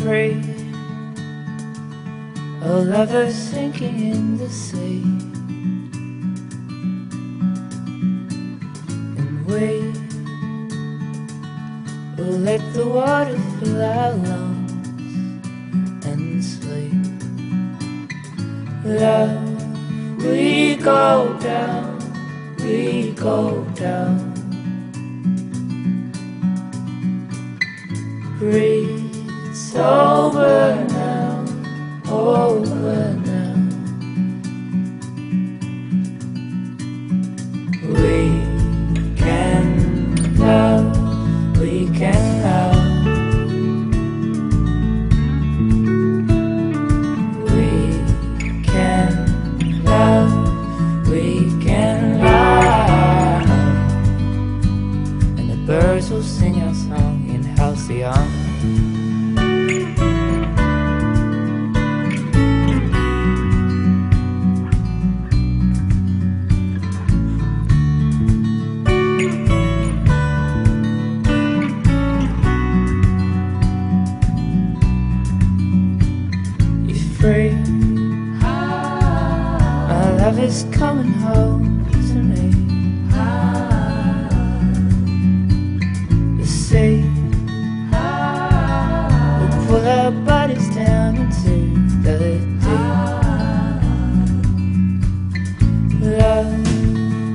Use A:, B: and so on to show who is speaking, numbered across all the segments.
A: free. A lover sinking in the sea. And we will let the water fill our lungs and sleep. Love, we go down, we go down. Breathe, it's over now, over now. We can love, we can love. We can love, we can love. And the birds will sing our song in Halcyon. Free. My love is coming home to me. The sea will pull our bodies down into the deep. Love,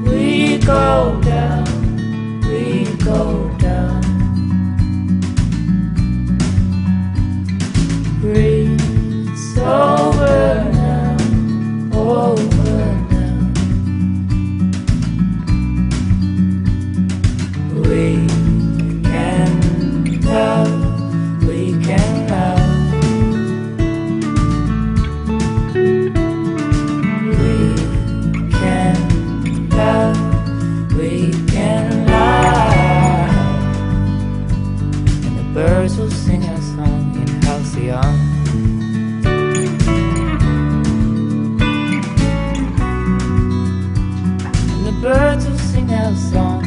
A: we go down, we go down. Breathe, birds will sing our song.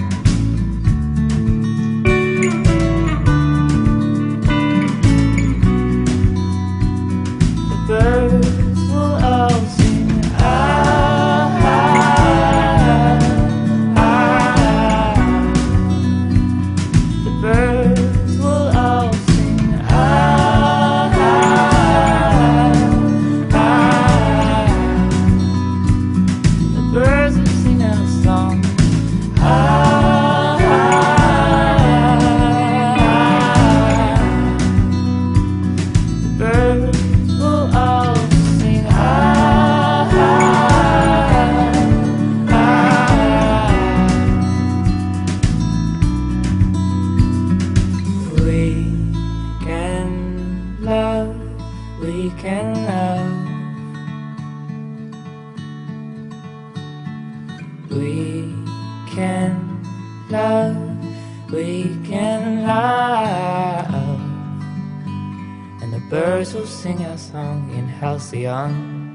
A: The birds will all sing. Ah, ah, ah. The birds will all sing. Ah, ah, ah. The birds will sing our song. We can love, we can love. And the birds will sing our song in Halcyon.